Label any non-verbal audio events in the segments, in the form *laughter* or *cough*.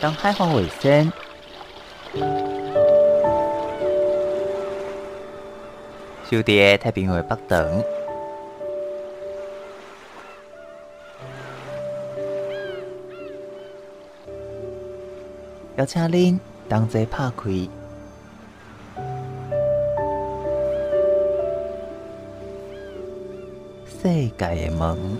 当海岸卫生，守伫太平洋北端，邀请恁同齐拍开。世界的门。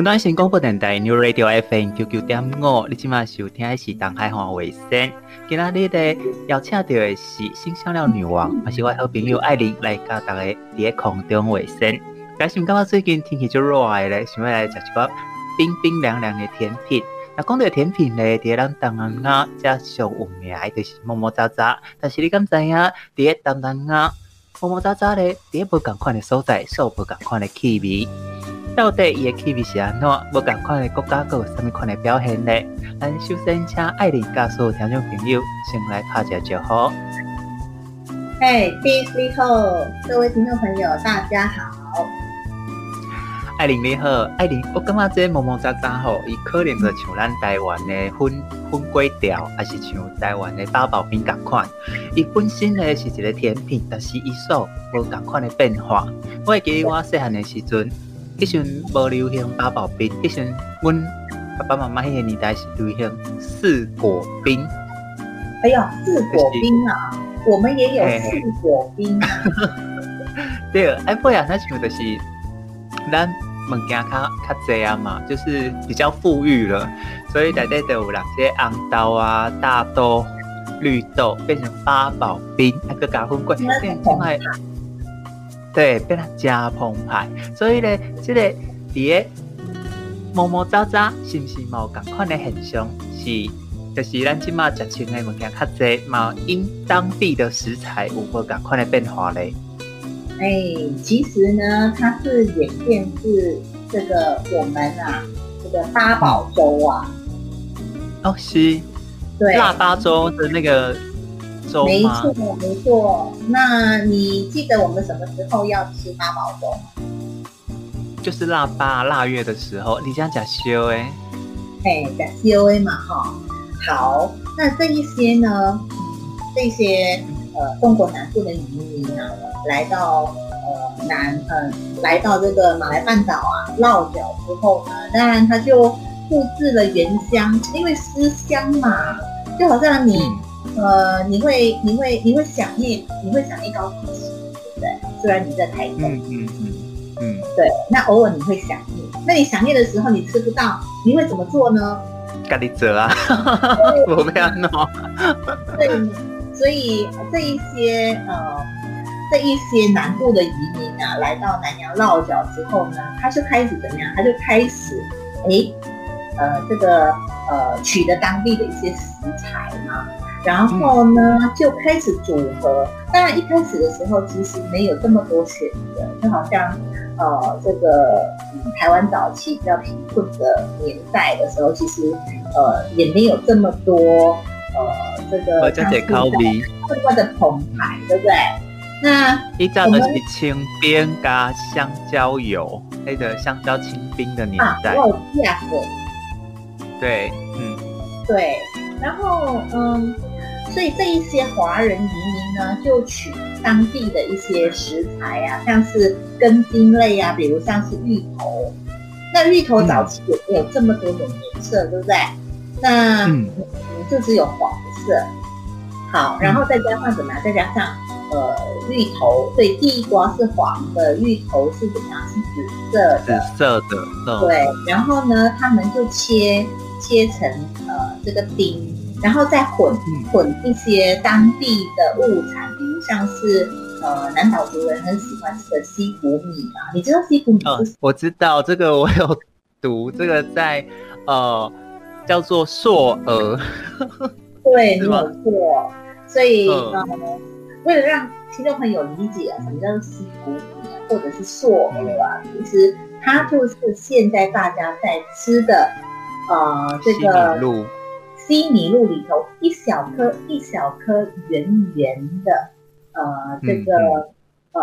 云端新广播电台 New Radio FM 九九点五，你今晚收听的是东海岸卫生。今仔日的邀请到的是新香料女王，也是我好朋友艾琳来教大家伫个空中卫生。但是感觉最近天气就热的咧，想要来食一个冰冰凉凉的甜品。那讲到甜品咧，伫咱东南亚较上有名的就是摸摸渣渣。但是你敢知影？伫个东南亚摸摸渣渣咧，伫个无共款的所在，受无共款的气味。到底伊个气味是安怎？无共款的国家，阁有啥物款的表现呢？咱首先请艾玲教所有听众朋友先来拍一下招呼。嘿，第你好，各位听众朋友，大家好。艾玲你好，艾玲，我感觉这毛毛杂杂吼，伊可能就像咱台湾的粉粉粿条，还是像台湾的八宝冰共款。伊本身呢是一个甜品，但是伊所无共款的变化。我会记得我细汉的时阵。以前无流行八宝冰，以前阮爸爸妈妈迄个年代是流行四果冰。哎呀，四果冰啊！我们也有四果冰啊。*laughs* 对，哎，不然那像就是咱物件较较济啊嘛，就是比较富裕了，所以内底就有两些红豆啊、大豆、绿豆变成八宝冰，还个加粉粿，变成爱。对，变得加澎湃，所以呢，这个碟摸摸渣渣，是不是冇共款的现象？是，就是咱即马食穿的物件较济，嘛因当地的食材有无共款的变化嘞？哎、欸，其实呢，它是演变自这个我们啊，这个八宝粥啊。哦，是，对，腊八粥的那个。没错，没错。那你记得我们什么时候要吃八宝粥吗？就是腊八腊月的时候。你这样讲 C O A？哎，讲 C O A 嘛，哈。好，那这一些呢，这些呃中国南部的移民啊，来到呃南呃来到这个马来半岛啊落脚之后呢，当然他就复制了原乡，因为思乡嘛，就好像你。嗯呃，你会，你会，你会想念，你会想念高雄市，对不对？虽然你在台中，嗯嗯嗯，嗯，对。那偶尔你会想念，那你想念的时候，你吃不到，你会怎么做呢？咖喱折啊，我不要弄。对，所以这一些呃，这一些南部的移民啊，来到南洋落脚之后呢，他就开始怎么样？他就开始，哎，呃，这个呃，取得当地的一些食材嘛。然后呢，就开始组合。当然，一开始的时候其实没有这么多选择，就好像呃，这个嗯，台湾早期比较贫困的年代的时候，其实呃也没有这么多呃这个像现在这么的澎湃，对不对？那依照的是清冰加香蕉油，那个香蕉清冰的年代。哦，这样子。对，嗯，对。然后嗯。所以这一些华人移民呢，就取当地的一些食材啊，像是根茎类啊，比如像是芋头。那芋头早期也没有这么多种颜色，对不对？那嗯，就只有黄色。好，然后再加上什么？再加上呃芋头，对，地瓜是黄的，芋头是怎么样？是紫色的。紫色的。对。然后呢，他们就切切成呃这个丁。然后再混混一些当地的物产，比如像是呃南岛族人很喜欢吃的西谷米嘛，你知道西谷米我知道这个，我有读这个在呃叫做硕鹅，对，没有？错。所以呃，为了让听众朋友理解啊，什么叫做西谷米啊，或者是硕鹅啊，其实它就是现在大家在吃的，呃，这个西米露，里头一小颗一小颗圆圆的，呃，这个、嗯嗯、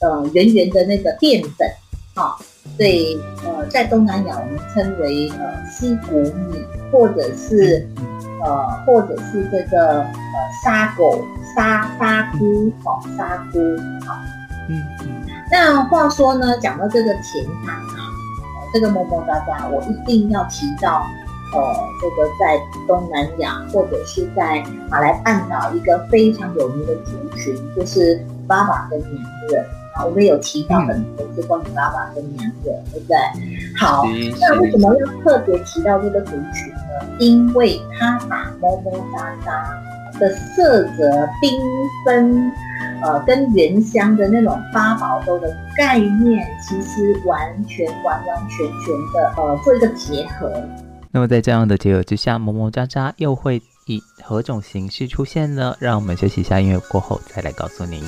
呃呃圆圆的那个淀粉，啊，所以呃在东南亚我们称为呃西谷米，或者是呃或者是这个呃沙狗沙沙菇哦沙菇好。嗯。那话说呢，讲到这个甜糖啊，这个么么哒哒，我一定要提到，呃，这个在东南亚或者是在马来半岛一个非常有名的族群，就是爸爸跟娘惹啊。我们有提到很多就关于爸爸跟娘惹，对不对？好，那为什么要特别提到这个族群呢？因为它把么么喳喳的色泽缤纷。呃，跟原乡的那种八宝粥的概念，其实完全完完全全的呃做一个结合。那么在这样的结合之下，么么喳喳又会以何种形式出现呢？让我们学习一下音乐过后再来告诉您。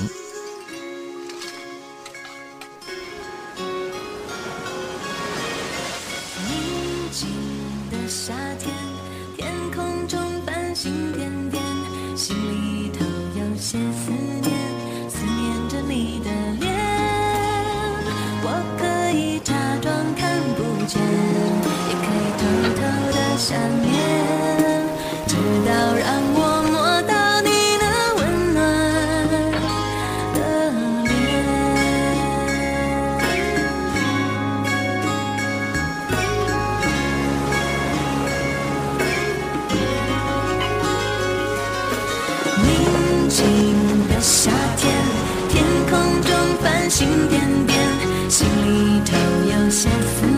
静的夏天。天空中繁星点点，心里头有些思念，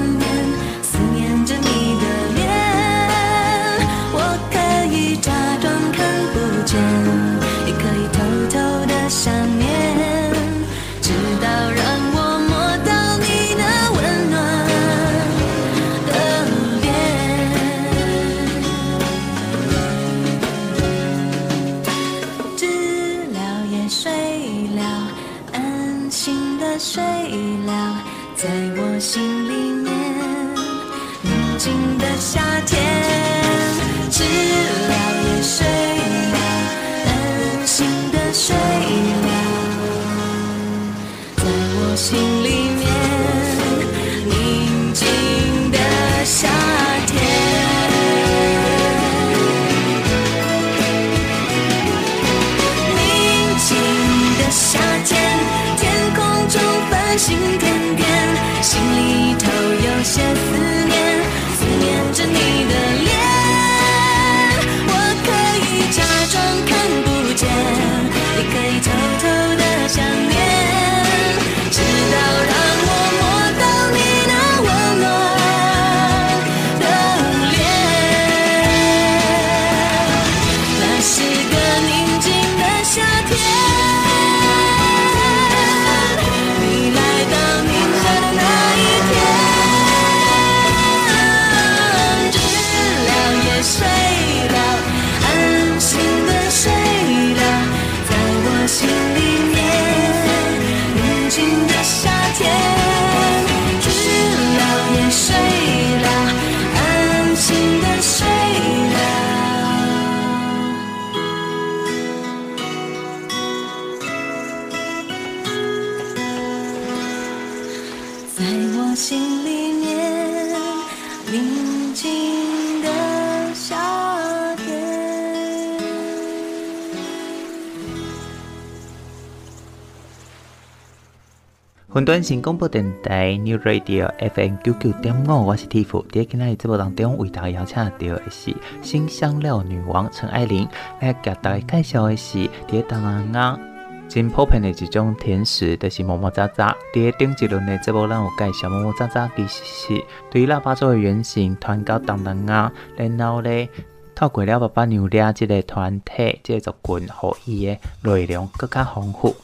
云端新广播电台 New Radio FM 九九点五，我是 Tiff。在今日节目当中，为大家邀请到的是新香料女王陈爱玲来给大家介绍的是在东南亚真普遍的一种甜食，就是么么喳喳。在顶一轮的节目，让我介绍么么喳喳，其实是对于腊八粥的原型传到东南亚，然后呢，透过了爸爸娘俩这个团体，这个族群，予伊的内容更加丰富。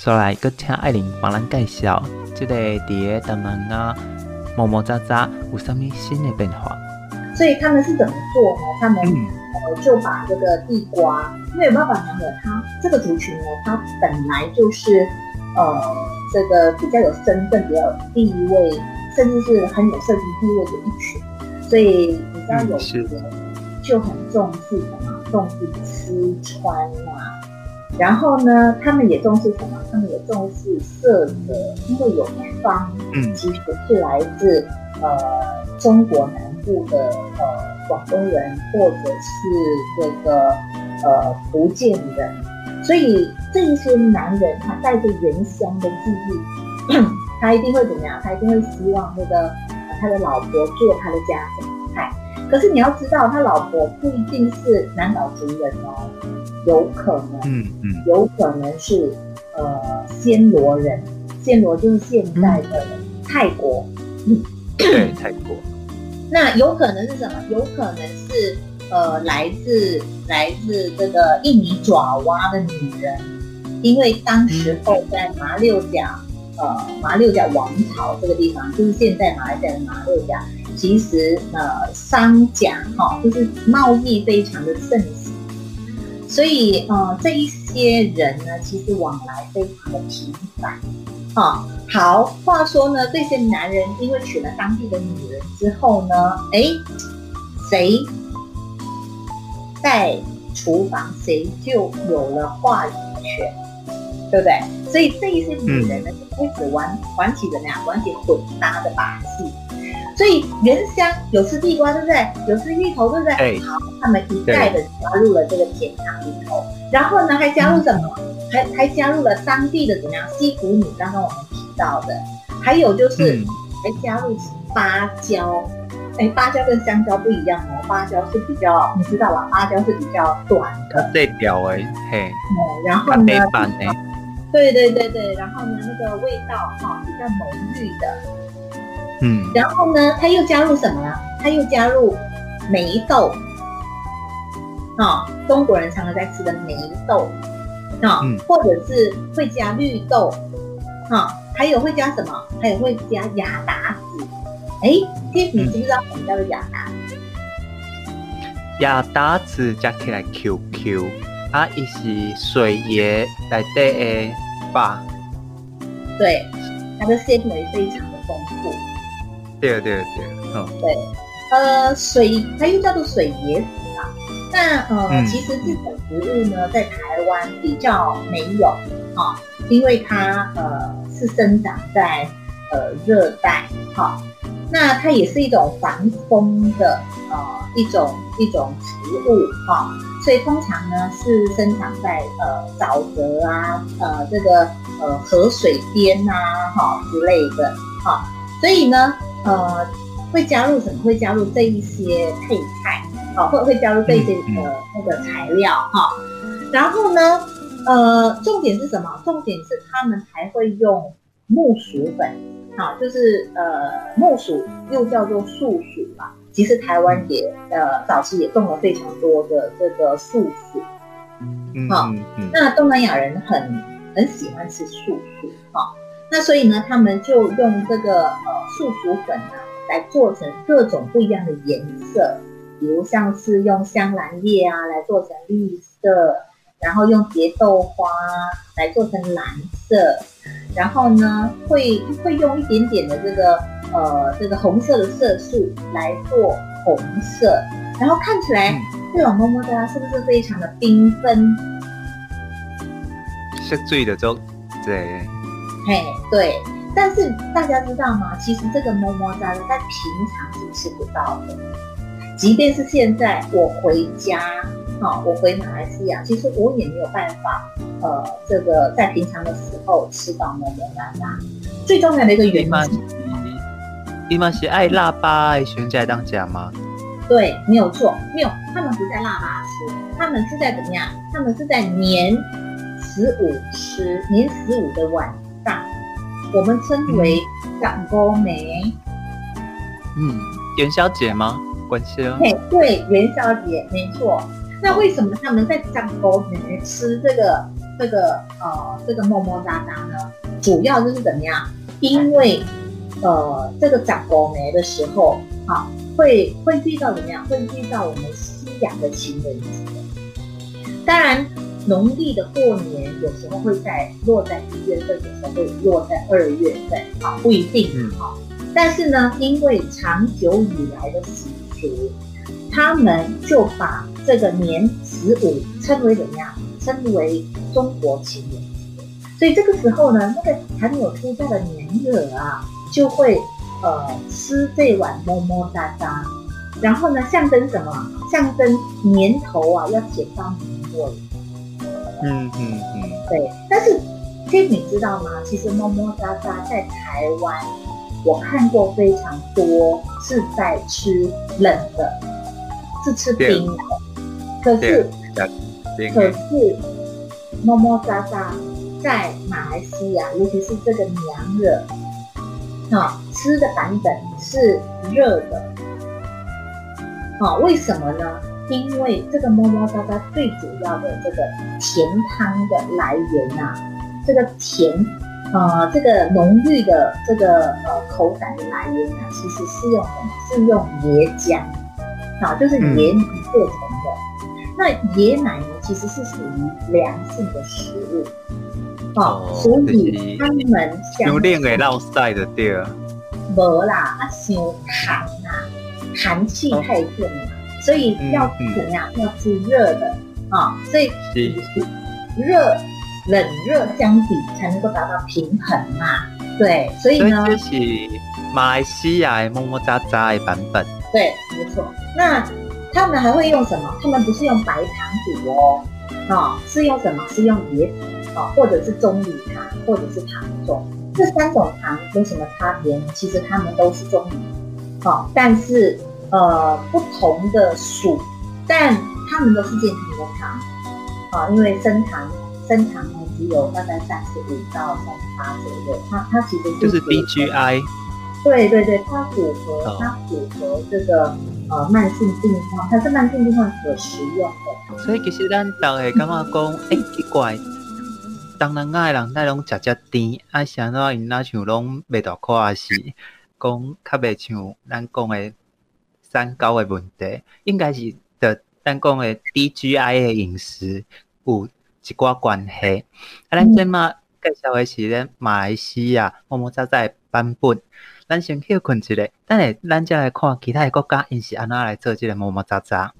所以来，阁请爱玲帮咱介绍，这个伫个东南亚么么喳喳有啥物新的变化？所以他们是怎么做呢？他们呃就把这个地瓜，因为爸爸娘惹他这个族群呢，他本来就是呃这个比较有身份、比较有地位，甚至是很有社会地位的一群。所以你知道有些人就很重视什么？重视吃穿嘛、啊。然后呢，他们也重视什么？他们也重视色泽，因为有一方其实是来自呃中国南部的呃广东人，或者是这个呃福建人，所以这一些男人他带着原乡的记忆，*clears throat* 他一定会怎么样？他一定会希望那个他的老婆做他的家常菜。可是你要知道，他老婆不一定是南岛族人哦，有可能，嗯嗯，有可能是呃暹罗人，暹罗就是现在的泰国，嗯，对，泰国。*coughs* 那有可能是什么？有可能是呃来自来自这个印尼爪哇的女人，因为当时候在马六甲，呃马六甲王朝这个地方，就是现在马来西亚的马六甲。其实，呃，商贾哈，就是贸易非常的盛行，所以，呃，这一些人呢，其实往来非常的频繁，啊，好，话说呢，这些男人因为娶了当地的女人之后呢，哎，谁在厨房，谁就有了话语权，对不对？所以这一些女人呢，就开始玩玩起怎么样，玩起混搭的把戏。所以原乡有吃地瓜，对不对？有吃芋头，对不对？对。好，他们一再的加入了这个甜汤里头，然后呢，还加入什么？还还加入了当地的怎么样？西谷米，刚刚我们提到的，还有就是、嗯、还加入芭蕉。哎，芭蕉跟香蕉不一样哦，芭蕉是比较，你知道吧？芭蕉是比较短的。对，表哎，嘿。哦，然后呢？对对对对，然后呢，那个味道哈、哦、比较浓郁的。嗯，然后呢，它又加入什么呢？它又加入梅豆，啊、哦，中国人常常在吃的梅豆，啊、哦嗯，或者是会加绿豆，啊、哦，还有会加什么？还有会加亚达子。哎，天，你知不知道什么叫做亚达子？亚达子加起来 QQ，啊，伊是水椰来的吧？对，它的纤维非常的丰富。对对对，嗯，对，呃，水它又叫做水椰子啊。那呃、嗯，其实这种植物呢，在台湾比较没有啊，因为它呃是生长在呃热带，哈、啊。那它也是一种防风的呃一种一种植物哈、啊，所以通常呢是生长在呃沼泽啊，呃这个呃河水边呐，哈之类的，哈、啊。所以呢。呃，会加入什么？会加入这一些配菜，好、哦，会会加入这些呃那个材料哈、哦。然后呢，呃，重点是什么？重点是他们还会用木薯粉，好、哦，就是呃木薯又叫做素薯嘛。其实台湾也呃早期也种了非常多的这个素薯，好、哦，那东南亚人很很喜欢吃素薯，哈、哦。那所以呢，他们就用这个呃树薯粉啊，来做成各种不一样的颜色，比如像是用香兰叶啊来做成绿色，然后用蝶豆花来做成蓝色，然后呢会会用一点点的这个呃这个红色的色素来做红色，然后看起来这种么么哒是不是非常的缤纷？是醉的粥，对。嘿，对，但是大家知道吗？其实这个么么哒在平常是吃不到的。即便是现在我回家，哈、哦，我回马来西亚，其实我也没有办法，呃，这个在平常的时候吃到么么哒哒。最重要的一个原因，你们是爱腊八爱选在当家吗？对，没有错，没有，他们不在腊八吃，他们是在怎么样？他们是在年十五吃，年十五的晚。我们称为长沟梅，嗯，元宵节吗？关系哦。嘿，对，元宵节没错。那为什么他们在长沟梅吃这个这个呃这个么么哒哒呢？主要就是怎么样？因为呃这个长沟梅的时候，好、啊、会会遇到怎么样？会遇到我们西洋的情人节。当然。农历的过年有时候会在落在一月份，有时候会落在二月份，啊，不一定，嗯，好。但是呢，因为长久以来的习俗，他们就把这个年十五称为怎么样？称为中国情人节。所以这个时候呢，那个还没有出嫁的年惹啊，就会呃吃这碗么么哒哒，然后呢，象征什么？象征年头啊要捡到年味。嗯嗯嗯，对。但是，其实你知道吗？其实么么哒哒在台湾，我看过非常多是在吃冷的，是吃冰的。可是，可是么么哒哒在马来西亚，尤其是这个娘惹，啊，吃的版本是热的。啊，为什么呢？因为这个么么哒哒最主要的这个甜汤的来源呐、啊，这个甜，呃，这个浓郁的这个呃口感的来源呢、啊，其实是用什么？是用椰浆，啊，就是椰奶做成的。嗯、那椰奶呢，其实是属于凉性的食物，啊，哦、所以他们有练给烙赛的对啊，没啦，啊，想寒呐，寒气太重了。哦所以要怎么样？要吃热的啊、哦！所以热冷热相比才能够达到平衡嘛。对，所以呢，这是马来西亚的么么喳喳的版本。对，没错。那他们还会用什么？他们不是用白糖煮哦，啊、哦，是用什么？是用椰子啊、哦，或者是棕榈糖，或者是糖种。这三种糖有什么差别呢？其实它们都是棕榈，啊、哦，但是。呃，不同的属，但它们都是健康的糖啊，因为升糖升糖呢只有大概三十五到三十八左右，它它其实是就是 BGI，对对对，它符合、哦、它符合这个呃慢性病况，它是慢性病况可食用的。所以其实咱大家感觉讲，哎、欸、奇怪，东南亚的人那拢食食甜，啊像那因那像拢袂大块是，讲较袂像咱讲的。三高的问题，应该是的，咱讲的 DGI 的饮食有一寡关系。啊，咱即马介绍的是咧马来西亚么么喳喳的版本。咱先休困一下，等下咱再来看其他的国家，因是安怎来做即个么么喳喳。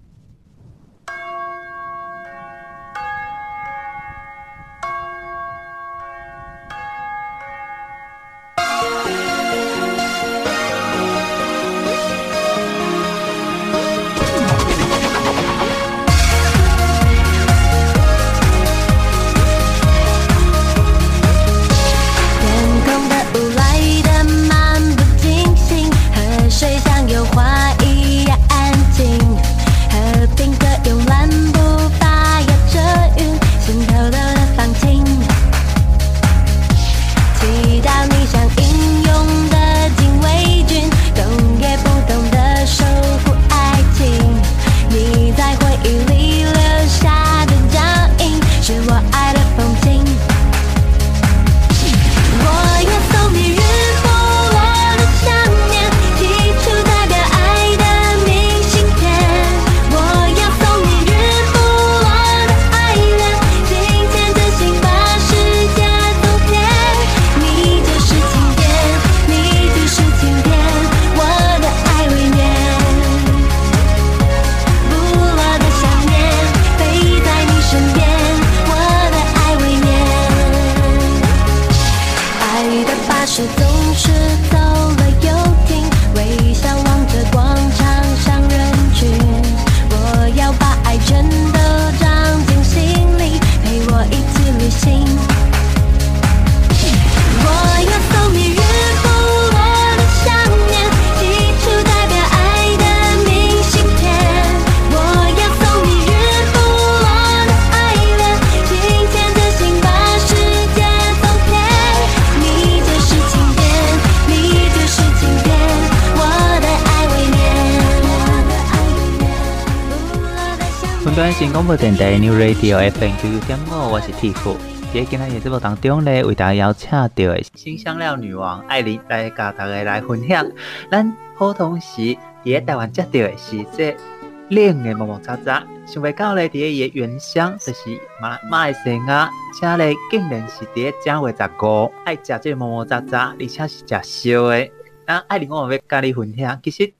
新广播电台 New Radio FM 九九点五，我是 Tiff。在今天的节目当中呢，为大家邀请到的辛香料女王爱琳来甲大家来分享。咱普通时在台湾食到的是这冷的毛毛渣渣，想袂到咧，伫个伊个原乡就是马马来西亚，且咧竟然是伫个正月十五爱食这毛毛渣渣，而且是食烧的。那爱玲我要甲你分享，其实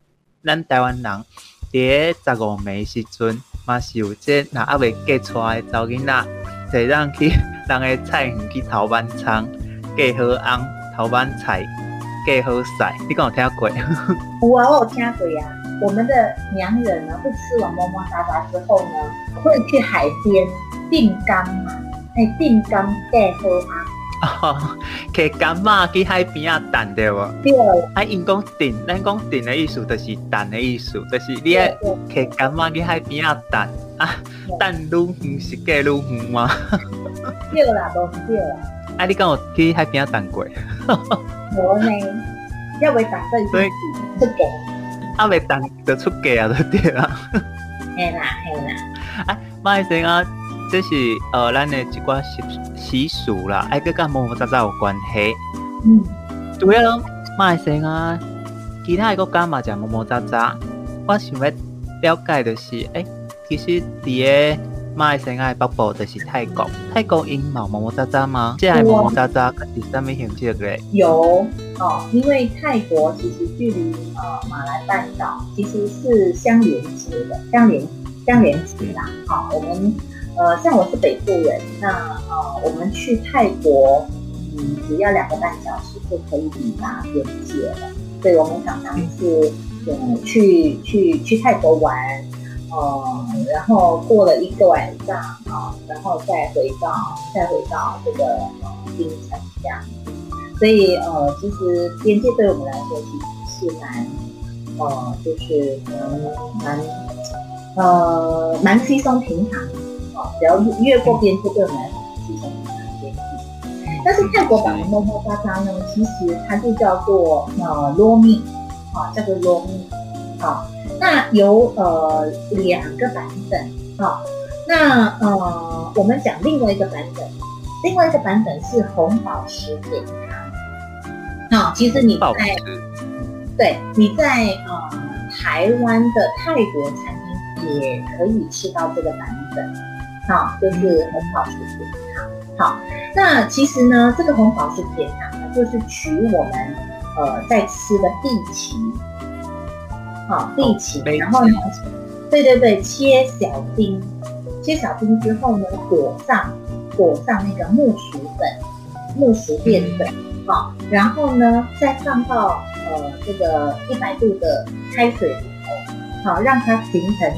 咱台湾人伫个十五暝时阵，嘛是有这若还未嫁出来的查某囡仔，就让去人个菜园去偷晚仓，嫁好翁偷晚菜，嫁好晒，你敢有听过？*laughs* 有啊，我有听过呀。我们的娘人呢，会吃完摸摸渣渣之后呢，会去海边定干嘛？哎，定干盖喝吗？哦，去干嘛？去海边啊，等对不？对。啊，因讲等，咱讲等的意思就是等的意思，就是你爱去干嘛？去海边啊，等啊，等愈远是嫁愈远吗？对啦，都是对啦。啊，你敢有去海边啊，等过？我呢，要为打算去这个。阿未等就出嫁啊，就对啦。系啦，系啦。啊，马来西亚，这是呃，咱的一寡习习俗啦，爱搁甲毛毛杂杂有关系。嗯。主要马来西亚，其他个国家嘛，讲毛毛杂杂。我想要了解的是，诶、欸，其实伫个马来西亚的北部就是泰国，泰国因毛毛毛杂杂吗？即系毛毛杂杂，是啥物形式个？有。哦，因为泰国其实距离呃马来半岛其实是相连接的，相连相连接啦。好、哦，我们呃像我是北部人，那呃我们去泰国，嗯，只要两个半小时就可以抵达边界了。所以我们常常是嗯去去去泰国玩，呃，然后过了一个晚上啊、然后再回到再回到这个呃槟城这样。所以呃，其实边界对我们来说其实是蛮呃，就是蛮蛮呃蛮稀松平常只要越过边界，对我们来说是稀松平常的边界。但是泰国版的摸摸渣渣呢，其实它就叫做呃罗密啊，叫做罗密啊。那有呃两个版本啊。那呃，我们讲另外一个版本，另外一个版本是红宝石点汤。好，其实你在对你在呃台湾的泰国餐厅也可以吃到这个版本，好，就是红宝石甜汤。好，那其实呢，这个红宝石甜汤呢，就是取我们呃在吃的地脐，好地脐，然后呢，对对对，切小丁，切小丁之后呢，裹上裹上那个木薯粉，木薯淀粉。嗯好，然后呢，再放到呃这个一百度的开水里头，好，让它形成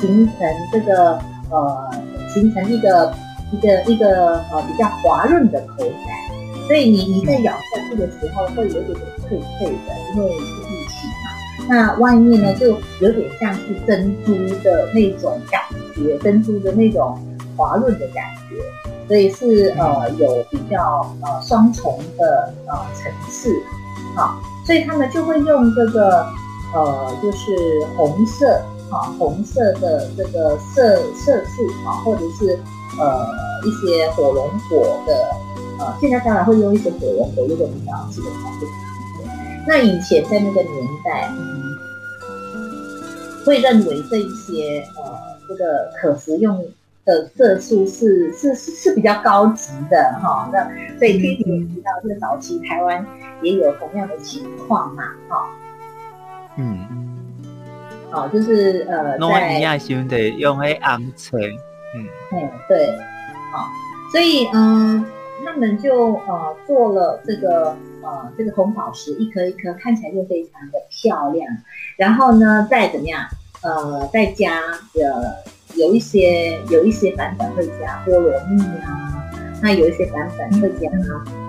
形成这个呃形成一个一个一个呃比较滑润的口感，所以你你在咬下去的时候会有点脆脆的，因为是地脐嘛，那外面呢就有点像是珍珠的那种感觉，珍珠的那种滑润的感觉。所以是呃有比较呃双重的呃层次，好、所以他们就会用这个呃就是红色红色的这个色色素啊、哦，或者是呃一些火龙果的呃，现在当然会用一些火龙果，如果比较这个方便。那以前在那个年代，嗯，会认为这一些呃这个可食用。的色素是是是是比较高级的哈，那所以听你提到这个早期台湾也有同样的情况嘛，哈，嗯，好，就是呃，在亚兄的用黑昂橙，嗯，嗯，对，好，所以嗯、呃，他们就呃做了这个呃这个红宝石，一颗一颗看起来就非常的漂亮，然后呢再怎么样，呃，再加呃。有一些有一些版本会加菠萝蜜啊，那有一些版本会加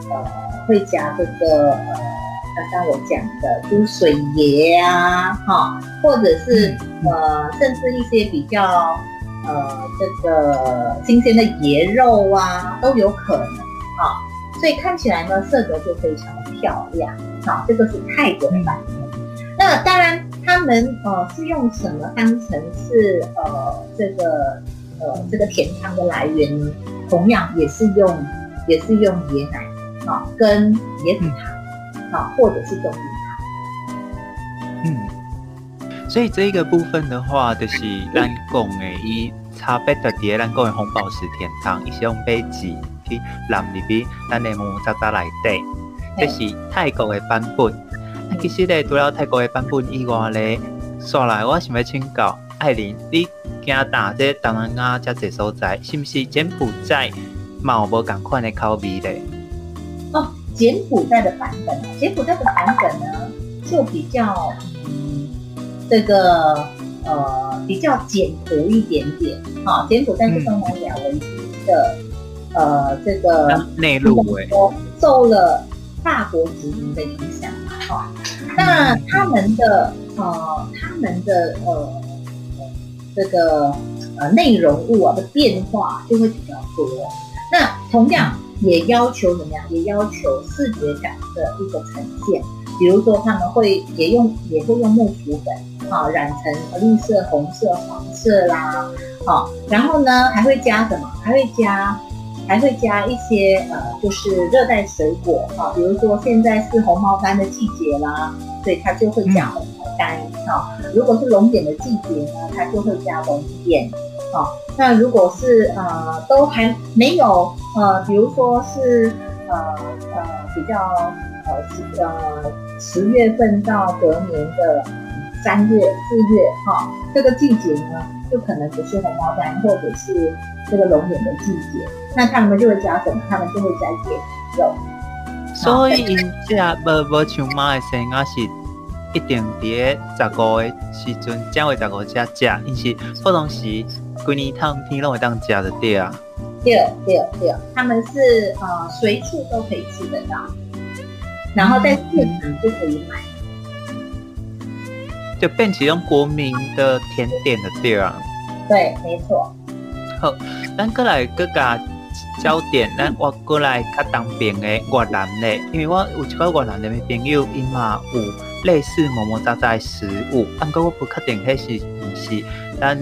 呃会加这个呃刚刚我讲的猪水椰啊哈，或者是呃甚至一些比较呃这个新鲜的椰肉啊都有可能啊，所以看起来呢色泽就非常漂亮啊，这个是泰国的版本，那当然。他们呃是用什么当成是呃这个呃这个甜汤的来源呢？同样也是用也是用椰奶啊跟椰子糖啊或者是冬蜜糖。嗯，所以这一个部分的话，就是咱讲的，伊差别的伫咱讲的红宝石天堂，伊是用贝纸去淋入去咱的木木渣渣内底，这是泰国的版本。啊，其实咧，除了泰国的版本以外咧，刷来我想要请教艾琳，你加拿大这东南亚遮济所在，是毋是柬埔寨嘛有无共款的口味咧？哦，柬埔寨的版本，柬埔寨的版本呢，就比较嗯。这个呃比较简朴一点点，哈、哦，柬埔寨是东南亚唯一的，呃，这个内陆国，受了大国殖民的影响嘛，哈、哦，那他们的呃他们的呃这个呃内容物啊的变化就会比较多，那同样也要求怎么样？也要求视觉感的一个呈现，比如说他们会也用也会用木薯粉。啊，染成绿色、红色、黄色啦，好，然后呢，还会加什么？还会加，还会加一些呃，就是热带水果，哈，比如说现在是红毛丹的季节啦，所以它就会加红毛丹，啊。如果是龙眼的季节呢，它就会加龙眼，好。那如果是呃都还没有呃，比如说是呃呃比较呃呃十月份到隔年的。三月、四月，哈、这个季节呢，就可能不是红毛丹，或者是这个龙眼的季节，那他们就会加什么？他们就会加一点肉。所以，因这无无像妈的生啊，是一定伫十五的时阵，才会十五才食，因是不同时规年烫天拢会当食的对啊。对对对，他们是呃随处都可以吃得到，然后在市场就可以买。就变成国民的甜点的对啊，对，没错。好，咱过来各家焦点，咱我过来较当兵的越南的，因为我有一个越南的朋友，伊嘛有类似么么喳喳的食物，但过我不确定迄是不是咱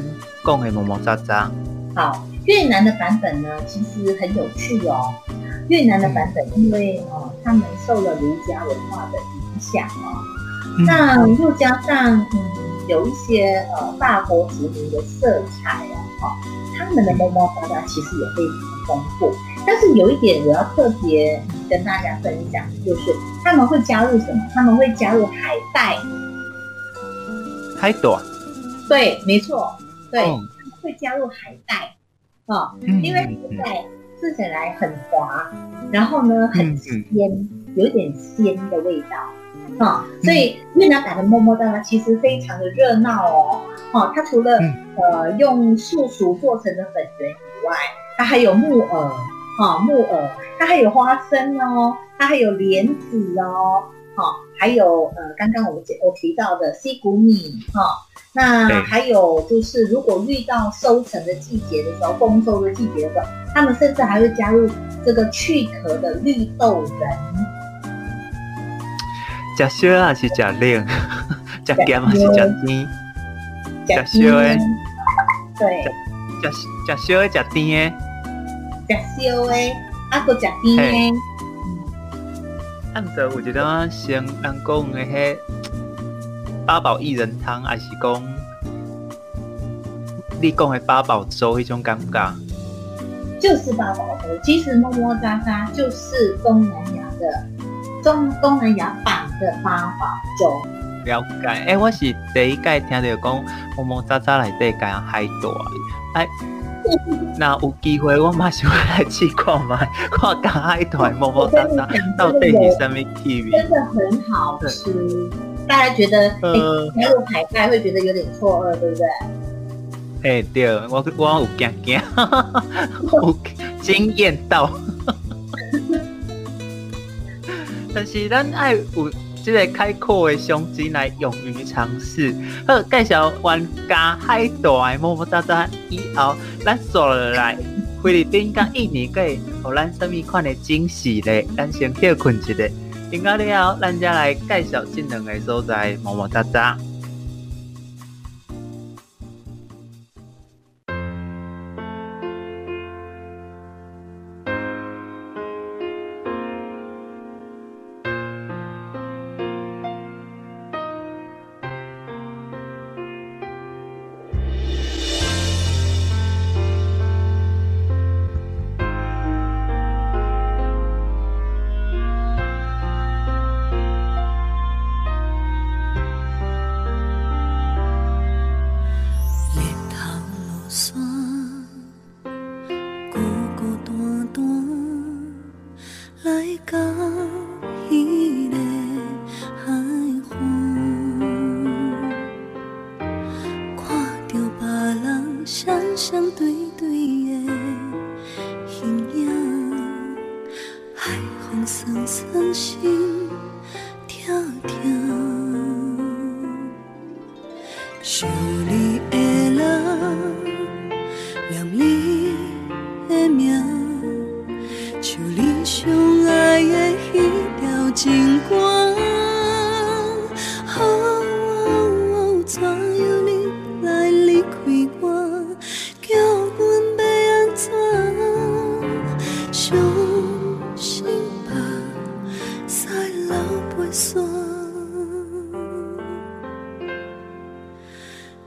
讲的摸摸杂杂。好，越南的版本呢，其实很有趣哦。越南的版本，因为哦、呃，他们受了儒家文化的影响哦。那又加上嗯，有一些呃法国殖民的色彩哦，哈、哦，他们的摸摸渣渣其实也非常丰富。但是有一点我要特别跟大家分享，就是他们会加入什么？他们会加入海带。海带？对，没错，对，会加入海带，哦，嗯、因为海带吃起来很滑，然后呢很鲜，嗯、有一点鲜的味道。啊、哦，所以越南版的么么哒呢其实非常的热闹哦。哦，它除了、嗯、呃用树薯做成的粉圆以外，它还有木耳，哈、哦、木耳，它还有花生哦，它还有莲子哦，哈、哦，还有呃刚刚我们我提到的西谷米，哈、哦，那还有就是如果遇到收成的季节的时候，丰收的季节的时候，他们甚至还会加入这个去壳的绿豆仁。吃烧还是吃冷？吃咸还是吃甜？吃烧的，对，吃吃烧的吃甜的，吃烧的，啊，搁吃甜的。啊，毋过有一种像人讲的迄八宝薏仁汤，还是讲你讲的八宝粥，迄种感觉。就是八宝粥，其实摸摸渣渣就是东南亚的。东东南亚版的八宝粥，了解。哎、欸，我是第一届听到讲摸摸渣渣来对加海带。哎，*laughs* 那有机会我马上来试看嘛，*laughs* 看加海带摸摸渣渣到底是什么气味？真的很好吃，大家觉得呃，加入海带会觉得有点错愕，对不对？哎、欸，对，我我有惊惊，我惊艳到。*laughs* 但是咱爱有这个开阔的胸襟来勇于尝试。好，介绍玩家海带么么哒哒以后，咱坐落来菲律宾甲印尼，给予咱什么款的惊喜咧？咱先歇困一下，等到了后，咱再来介绍这两个所在摸摸渣渣。来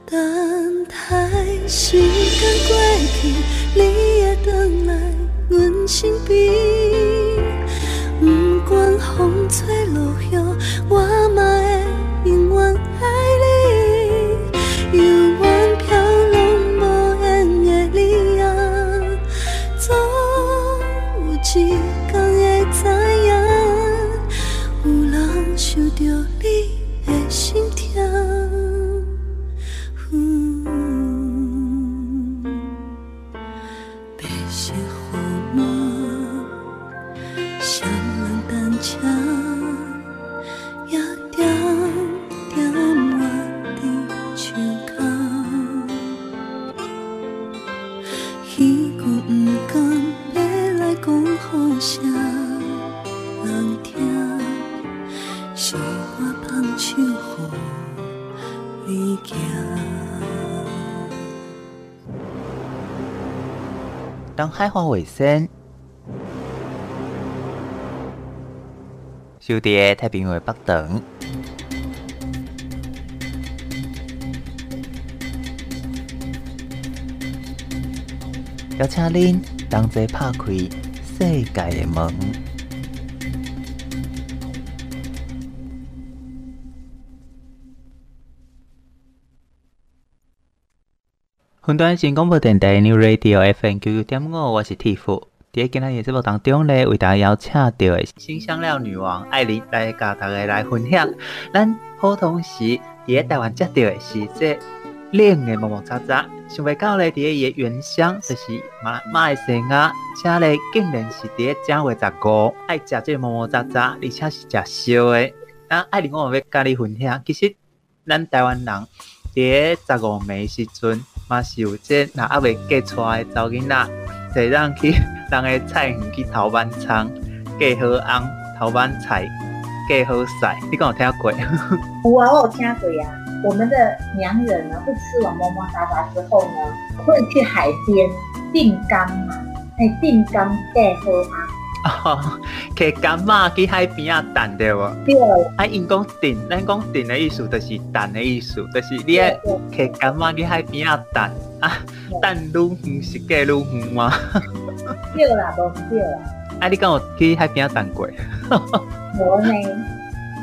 等待时间过去，你会回来阮身边。不管风吹落雨，当海花为生，收伫太平洋的北长，邀请您同齐拍开世界的门。云端新广播电台 New Radio FM 九九点五，我是 Tiff。在今日节目当中咧，为大家邀请到的辛香料女王艾琳来甲大家来分享。咱普通时伫台湾食到的是这冷的毛毛渣渣，想袂到咧，伫伊个原乡就是马马来西亚，且咧竟然是伫正月十五爱食这毛毛渣渣，而且是食烧的。那艾琳，我要甲你分享，其实咱台湾人伫十五暝时阵。嘛是有这若还未嫁出来的查囡仔，就让去 *laughs* 人个菜园去头晚仓，嫁好翁头晚菜，嫁好婿，你敢有听过？*laughs* 有啊，我有听过呀。我们的娘人呢，会吃完摸摸杂杂之后呢，会去海边订柑嘛，哎，订柑嫁好翁。哦，摕柑仔去海边啊，等对无？对。啊，因讲等，咱讲等的意思就是等的意思，就是你爱摕柑仔去海边啊，等啊，等愈远是嫁愈远吗？对啦，都是对啦。啊，你敢有去海边啊等过？无呢，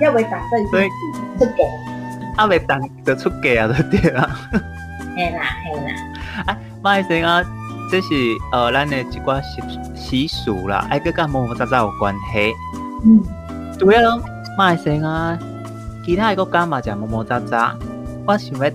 要未等所以出嫁。啊，未等就出嫁啊，就对啦。嘿啦，嘿啦。啊，马来西亚。这是呃，咱的一寡习习俗啦，爱搁甲毛毛杂杂有关系。嗯，主要马来西亚其他的国家嘛，食摸摸杂杂。我想要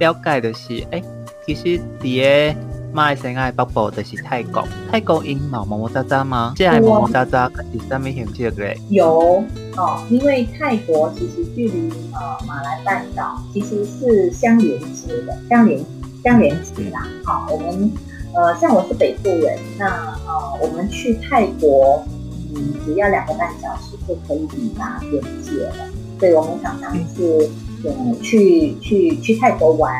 了解的是，诶、欸，其实伫个马来西亚的北部就是泰国，泰国因嘛摸摸杂杂吗？这摸摸杂杂是啥物形式个？有哦，因为泰国其实距离呃马来半岛其实是相连接的，相连相连接啦。好、哦，我们。呃，像我是北部人，那呃，我们去泰国，嗯，只要两个半小时就可以抵达边界了。所以我们常常是，嗯，去去去泰国玩，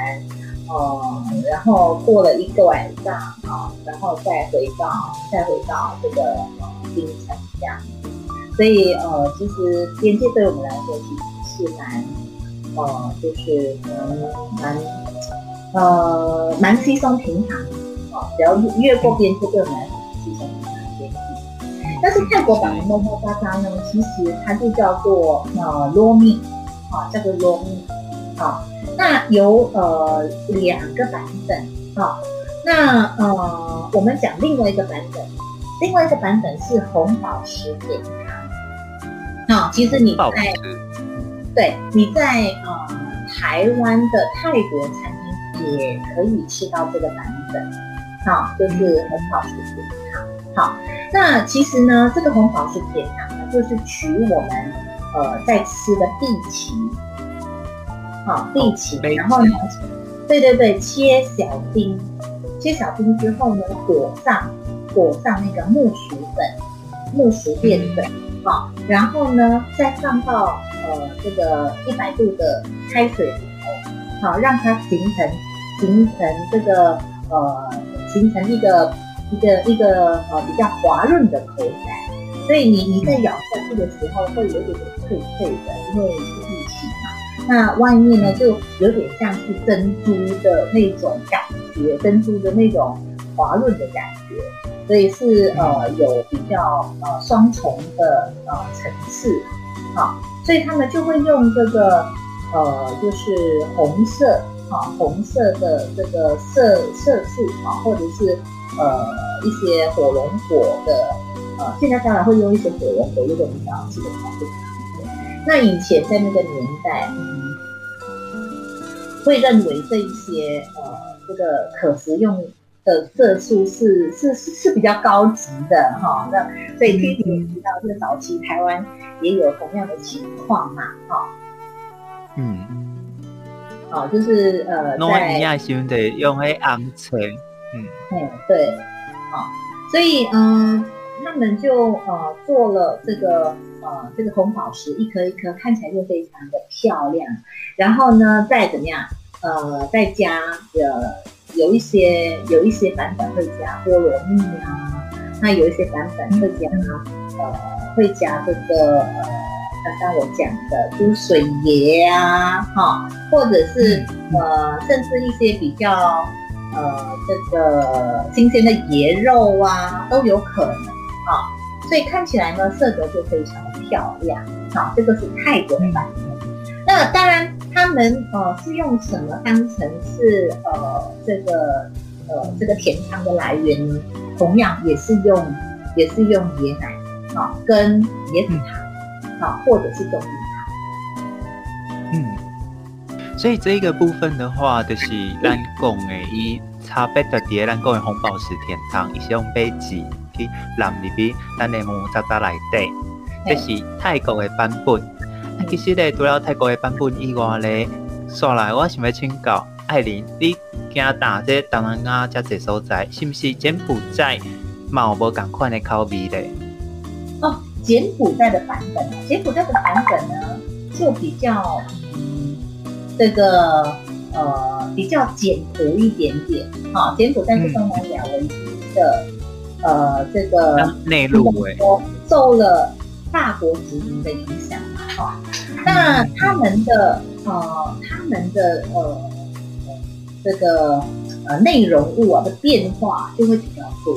呃，然后过了一个晚上啊，然后再回到再回到这个呃槟城这样。所以呃，其实边界对我们来说其实是蛮，呃，就是蛮蛮呃蛮稀松平常的。只要越过边界，对我们来说是一种边界。但是泰国版的摸摸渣渣呢，其实它就叫做呃罗密，啊，叫做罗密，啊，那有呃两个版本，啊，那呃我们讲另外一个版本，另外一个版本是红宝石甜汤。那、哦、其实你在对你在呃台湾的泰国餐厅也可以吃到这个版本，好、哦，就是红宝石甜汤。好、哦，那其实呢，这个红宝石甜汤呢，就是取我们呃在吃的荸荠，好、哦，荸荠，然后呢，对对对，切小丁，切小丁之后呢，裹上裹上那个木薯粉，木薯淀粉。嗯好，然后呢，再放到呃这个一百度的开水里头，好，让它形成形成这个呃形成一个一个一个呃比较滑润的口感，所以你你在咬下去的时候会有点点脆脆的，因为是荸荠嘛，那外面呢就有点像是珍珠的那种感觉，珍珠的那种滑润的感觉。所以是呃有比较呃双重的呃层次，好，所以他们就会用这个呃就是红色啊红色的这个色色素啊，或者是呃一些火龙果的呃，现在当然会用一些火龙果，这个比较基本上是常见。那以前在那个年代，嗯，会认为这一些呃这个可食用。的色素是是是比较高级的哈，那所以 Kitty 也提到，这个早期台湾也有同样的情况嘛，哈，嗯，好，就是呃，在亚兄的用黑昂橙，嗯，嗯，对，好，所以嗯、呃，他们就呃做了这个呃这个红宝石，一颗一颗看起来就非常的漂亮，然后呢，再怎么样，呃，再加呃。有一些有一些版本会加菠萝蜜啊，那有一些版本会加呃会加这个呃刚刚我讲的猪水椰啊，哈，或者是呃甚至一些比较呃这个新鲜的椰肉啊都有可能啊，所以看起来呢色泽就非常漂亮，好，这个是泰国的版本。那当然，他们呃是用什么当成是呃这个呃这个甜汤的来源呢？同样也是用也是用椰奶啊、哦、跟椰子糖或者是冬蜜糖。嗯，所以这个部分的话，就是咱讲的伊差别的点，咱讲的红宝石天堂，伊是用杯子去淋入去咱的木渣渣内底，这是泰国的版本。其实咧，除了泰国的版本以外咧，说来我想要请教艾琳，你加拿大这东南亚这些所在，是不是柬埔寨嘛有无同款的口味咧？哦，柬埔寨的版本，柬埔寨的版本呢，就比较嗯，这个呃比较简朴一点点。哈、哦，柬埔寨是东南亚唯一的、嗯、呃这个内陆国，受了大国殖民的影响。哈、哦，那他们的呃，他们的呃，这个呃内容物啊的变化就会比较多。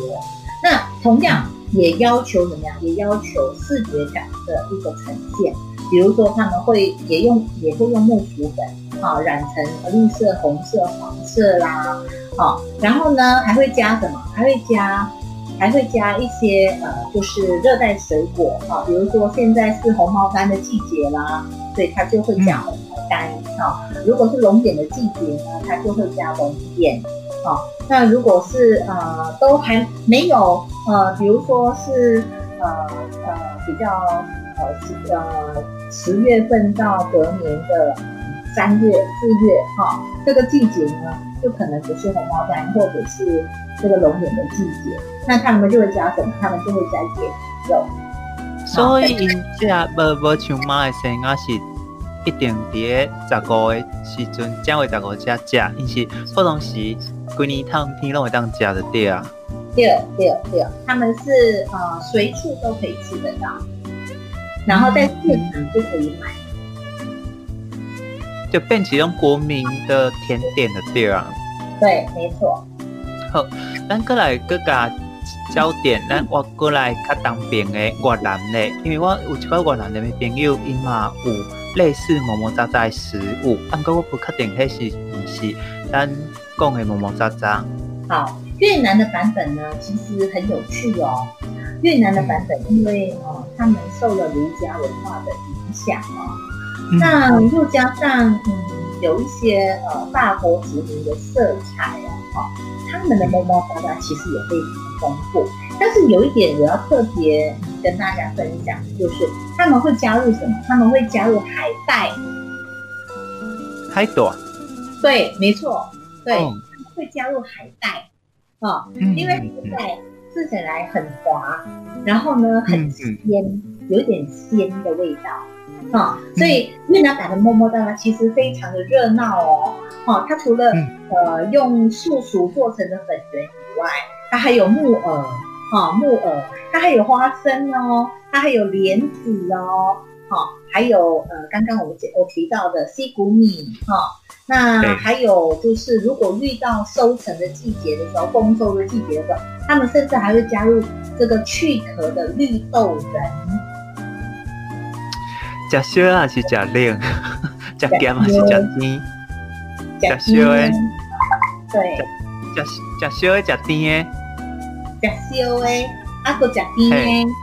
那同样也要求怎么样？也要求视觉感的一个呈现。比如说他们会也用也会用木薯粉啊染成绿色、红色、黄色啦，好、哦，然后呢还会加什么？还会加。还会加一些呃，就是热带水果啊，比如说现在是红毛丹的季节啦，所以它就会加红毛丹啊。如果是龙眼的季节呢，它就会加龙眼啊。那如果是呃都还没有呃，比如说是呃呃比较呃十呃十月份到隔年的三月四月哈，这个季节呢，就可能不是红毛丹或者是。这个龙眼的季节，那他们就会加什么？他们就会加椰子肉。所以，因家无无像妈的生啊，是一定伫十五的时阵，才会十五才食，因是不同时规年烫天拢会当食的对啊。对对对，他们是呃随处都可以吃得到，然后在市场就可以买，就变成国民的甜点的对啊。对，没错。好，咱过来各家焦点，咱我过来较当边的越南的，因为我有一个越南的朋友，伊嘛有类似么么喳喳的食物，但过我不确定迄是不是咱讲的磨磨杂杂。好，越南的版本呢，其实很有趣哦。越南的版本，因为哦，他们受了儒家文化的影响哦，嗯、那又加上嗯，有一些呃法国殖民的色彩哦，他们的么么哒哒其实也非常丰富。但是有一点我要特别跟大家分享，就是他们会加入什么？他们会加入海带。海带。对，没错，对，会加入海带，哦，嗯、因为海带吃起来很滑，然后呢很鲜，嗯、有一点鲜的味道，啊、哦，所以越南版的么么哒呢，其实非常的热闹哦，哦，它除了、嗯、呃用素薯做成的粉圆以外，它还有木耳。好、哦、木耳，它还有花生哦，它还有莲子哦，好、哦，还有呃，刚刚我们我提到的西谷米哈、哦，那还有就是如果遇到收成的季节的时候，丰收的季节的时候，他们甚至还会加入这个去壳的绿豆仁。加烧还是加冷？*laughs* 加咸还是加甜？加烧的。对。加加烧的加甜的。食烧的，啊，搁食甜的。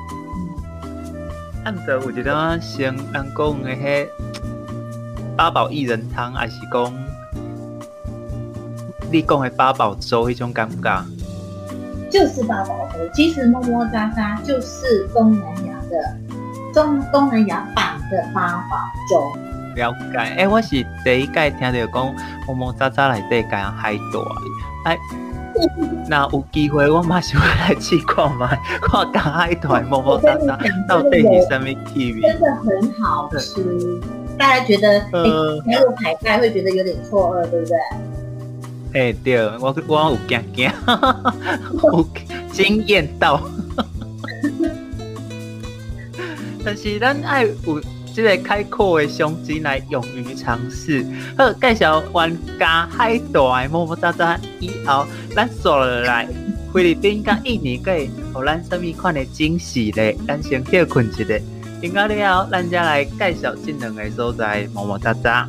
啊，毋过有一种像人讲的迄八宝薏仁汤，还是讲你讲的八宝粥，迄种感觉。就是八宝粥，其实么么哒哒就是东南亚的中东南亚版的八宝粥。了解，哎、欸，我是第一届听到讲么么哒哒内底加海带，哎。*laughs* 那有机会，我马上来试看嘛，看大海台么么哒哒到底是什么气味？真的很好吃，大家觉得呃，没有海带会觉得有点错愕，对不对？哎、欸，对，我我有惊惊，*laughs* 有惊艳到，*laughs* 但是咱爱有。这个开阔的胸襟来勇于尝试。好，介绍完加海带么么哒哒以后，咱坐落来菲律宾跟印尼，给互咱什么款的惊喜咧？咱先歇困一下，应该了后，咱再来介绍这两个所在么么哒哒。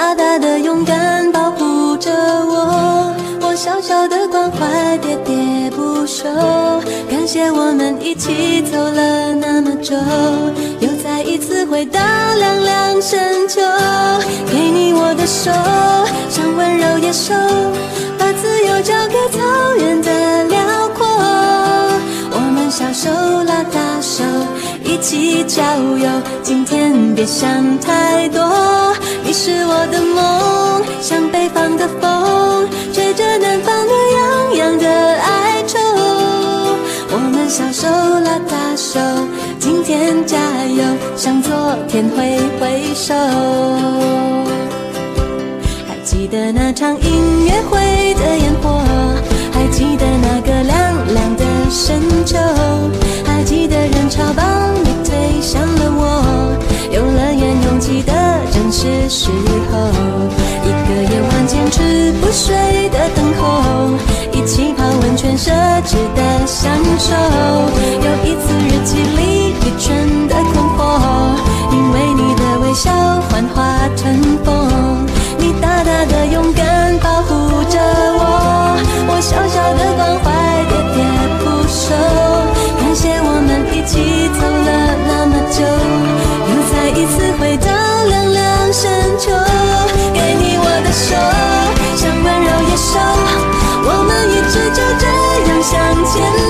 大大的勇敢保护着我，我小小的关怀喋喋不休。感谢我们一起走了那么久，又再一次回到凉凉深秋。给你我的手，像温柔野兽，把自由交给草原的辽阔。我们小手拉大手，起郊游。今天别想太多。你是我的梦，像北方的风，吹着南方暖洋洋的哀愁。我们小手拉大手，今天加油，向昨天挥挥手。还记得那场音乐会的烟火，还记得那个凉凉的深秋，还记得人潮把时候，一个夜晚坚持不睡的等候，一起泡温泉奢侈的享受。有一次日记里愚蠢的困惑，因为你的微笑幻化成风，手，我们一直就这样向前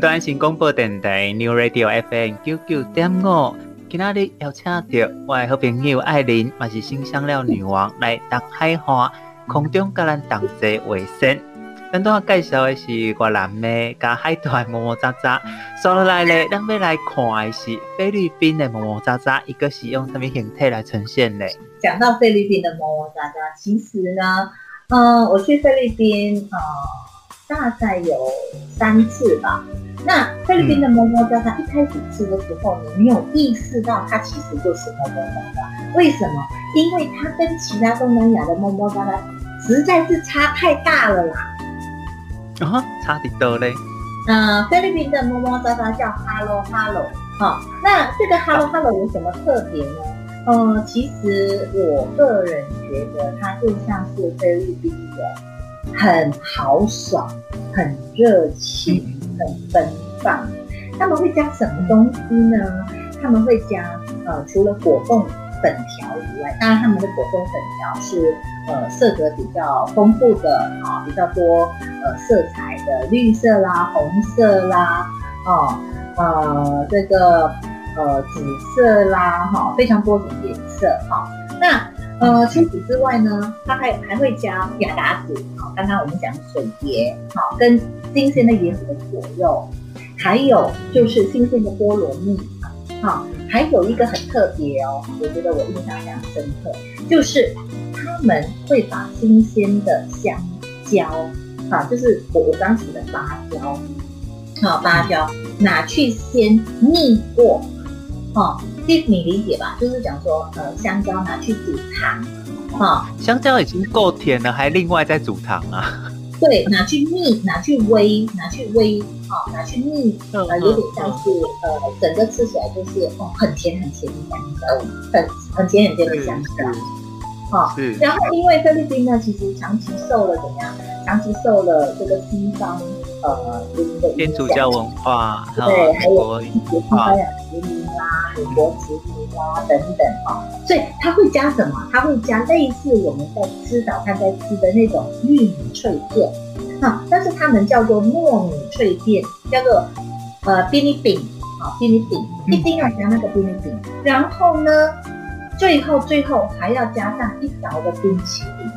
云端安心广播电台 New Radio FM 九九点五，今仔日邀请到我的好朋友艾琳，也是新香料女王来当海花空中甲咱同齐画声。咱拄仔介绍的是越南的加海豚摸摸喳喳，接落来咧，咱要来看的是菲律宾的摸摸喳喳，一个是用什么形态来呈现呢？讲到菲律宾的摸摸喳喳，其实呢，嗯、呃，我去菲律宾，呃，大概有三次吧。那菲律宾的摸摸喳喳，一开始吃的时候，你没有意识到它其实就是摸摸喳喳。为什么？因为它跟其他东南亚的摸摸喳喳实在是差太大了啦。啊，差得多嘞。呃，菲律宾的摸摸喳喳叫 Hello Hello，好，那这个 Hello Hello 有什么特别呢？呃，其实我个人觉得它就像是菲律宾人，很豪爽，很热情。嗯很奔放，他们会加什么东西呢？他们会加呃，除了果冻粉条以外，当然他们的果冻粉条是呃色泽比较丰富的啊，比较多呃色彩的绿色啦、红色啦，哦呃这个呃紫色啦，哈，非常多种颜色哈。那呃除此之外呢，它还还会加亚达子啊，刚刚我们讲水椰好跟。新鲜的椰子的果肉，还有就是新鲜的菠萝蜜，好，还有一个很特别哦，我觉得我印象非常深刻，就是他们会把新鲜的香蕉，啊，就是我我刚说的芭蕉，好，芭蕉拿去先蜜过，哈，你你理解吧？就是讲说，呃，香蕉拿去煮糖，哈，香蕉已经够甜了，还另外再煮糖啊？对，拿去蜜，拿去煨，拿去煨，好、哦，拿去蜜，呃，有点像是呃，整个吃起来就是哦，很甜很甜的香蕉，很很甜很甜的香蕉，好，然后因为菲律宾呢，其实长期受了怎么样？长期受了这个西方呃天主教文化，对，还有西班牙殖民啦、美国殖民啦等等啊、哦，所以它会加什么？它会加类似我们在吃早餐在吃的那种玉米脆片，啊，但是它们叫做糯米脆片，叫做呃 *laughs* 冰米饼啊，冰米饼一定要加那个冰米饼，然后呢，最后最后还要加上一勺的冰淇淋。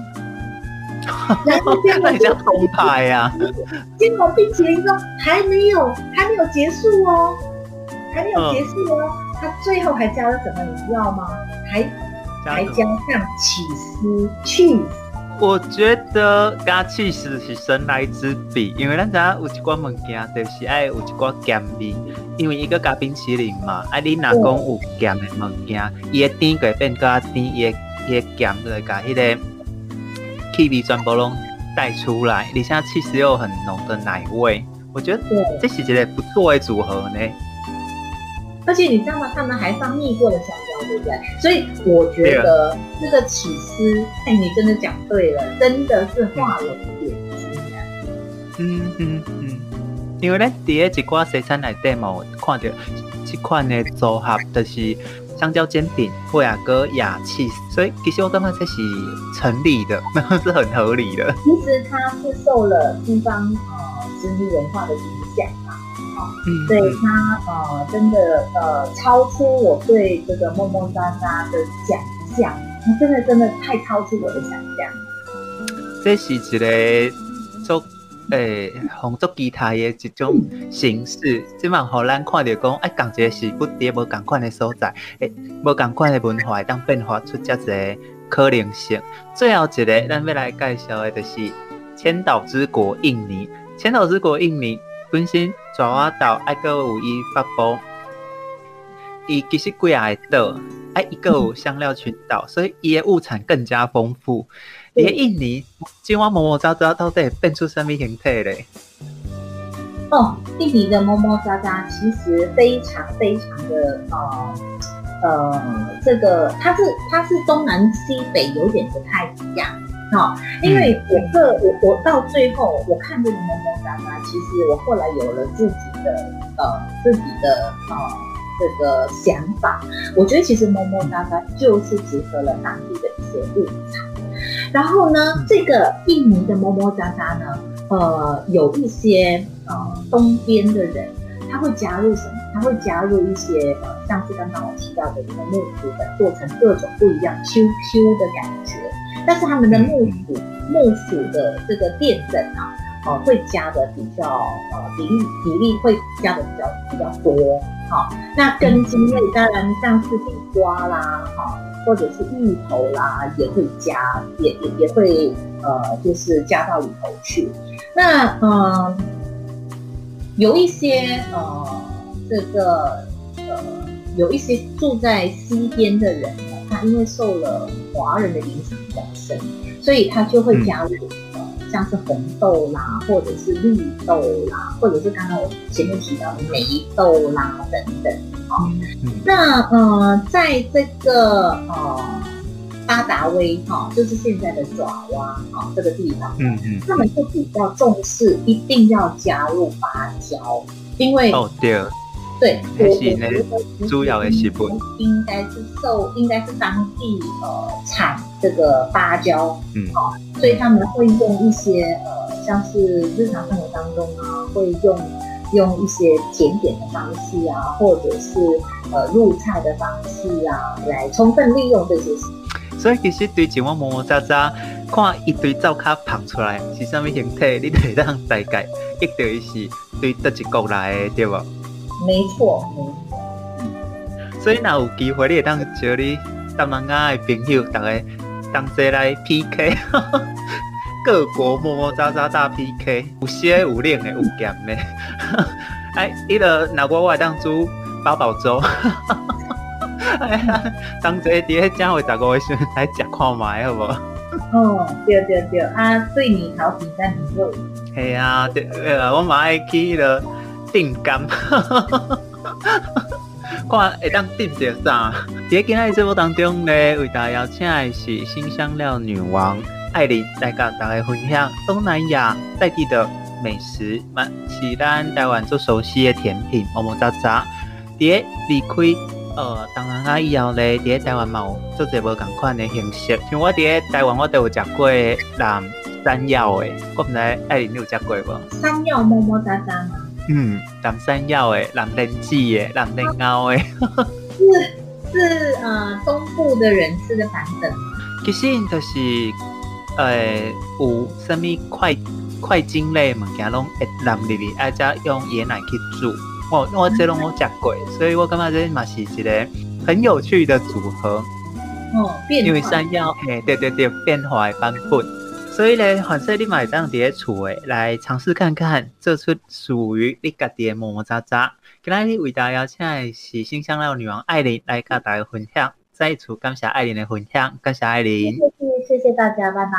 然后变得像红牌呀！*laughs* 结果冰淇淋说还没有，还没有结束哦，还没有结束哦。他最后还加了什么，你知道吗？还还加上起司去。我觉得加起司是神来之笔，因为咱家有一寡物件就是爱有一寡咸味，因为一个加冰淇淋嘛，啊你若讲有咸的物件，伊个甜会变加甜，伊个伊个咸就会加迄个。气味全部拢带出来，而且其实又很浓的奶味，我觉得这是一个不错的组合呢。而且你知道吗？他们还放蜜过的香蕉，对不对？所以我觉得这个起司，哎、欸，你真的讲对了，真的是画龙点睛啊。嗯嗯嗯，因为咱第一寡西餐来 demo 看到这款的组合，就是。香蕉煎饼或雅哥雅气，所以其实我感觉这是成立的，*laughs* 是很合理的。其实它是受了西方呃殖民文化的影响嘛，啊、嗯，所以它呃真的呃超出我对这个梦梦渣渣的想象，它真的真的太超出我的想象。这是一个做诶，红烛吉他的一种形式，即嘛互咱看到讲，哎，共一个是不跌无共款的所在，诶，无共款的文化会当变化出遮侪可能性。最后一个，咱要来介绍的，就是千岛之国印尼。千岛之国印尼本身爪哇岛爱阁有伊发布，伊其实几啊个岛，哎，一个香料群岛，所以伊的物产更加丰富。连印尼青蛙摸摸喳喳到底变出什么形态嘞？哦，印尼的摸摸喳喳其实非常非常的呃呃，这个它是它是东南西北有点不太一样哈、哦，因为我这我我到最后我看这个摸摸喳喳，其实我后来有了自己的呃自己的呃这个想法，我觉得其实摸摸喳喳就是结合了当地的一些物产。然后呢，这个印尼的摸摸喳喳呢，呃，有一些呃东边的人，他会加入什么？他会加入一些呃，像是刚刚我提到的一个木薯粉，做成各种不一样 Q Q 的感觉。但是他们的木薯木薯的这个淀粉啊，呃，会加的比较呃比例比例会加的比较比较多。好，那根茎类当然像是地瓜啦，哈。或者是芋头啦，也会加，也也也会呃，就是加到里头去。那嗯、有一些呃，这个呃，有一些住在西边的人，因为受了华人的影响比较深，所以他就会加入、嗯、呃，像是红豆啦，或者是绿豆啦，或者是刚刚我前面提到的梅豆啦等等。嗯、那呃，在这个呃巴达威哈、哦，就是现在的爪哇哈这个地方，嗯嗯，他们就比较重视一定要加入芭蕉，因为哦对，对，还是呢主要的食品应该是受，应该是当地呃产这个芭蕉，嗯，哦，所以他们会用一些呃，像是日常生活当中啊，会用。用一些甜点的方式啊，或者是呃入菜的方式啊，来充分利用这些。所以其实对前我摸摸喳喳，看一堆灶卡捧出来是什么形态，你得当大概一定是对得一国来的，对不？没错，没错。所以若有机会，你会当招你东南亚的朋友，大家同齐来 PK。*laughs* 各国摸摸喳喳大 PK，有些有冷的，有咸的。*laughs* 哎，伊个那我我当煮八宝粥。*laughs* 哎呀，当这啲喺正月十五时来食看卖，好无？哦，对对对，啊，对你调皮但很肉。系啊，对，呃，我嘛爱去了订柑。*laughs* 看会当订着啥？喺今日节目当中呢，为大家邀请的是新香料女王。艾琳来跟大家分享东南亚在地的美食，嘛是咱台湾最熟悉的甜品，摸摸喳喳。伫离开呃东南亚以后咧，伫台湾嘛有做侪无共款的形式。像我伫台湾，我都有食过南山药的，我毋知艾琳你有食过无？山药摸摸喳喳吗？嗯，南山药的、南莲子的、南莲藕的，是是呃东部的人吃的版本吗？其实就是。呃，有什么快快精类物件拢会淋入去，而且用椰奶去煮。我我这拢我食过，所以我感觉这嘛是一个很有趣的组合。哦，变化。因为山药，嘿，对对对，变化的版本。所以呢，反正你买当碟厝诶，来尝试看看，做出属于你家己的摸摸喳喳。今日为大家邀请的是新香料女王艾琳来跟大家分享。再一次感谢艾琳的分享，感谢艾琳。谢谢谢谢大家，拜拜。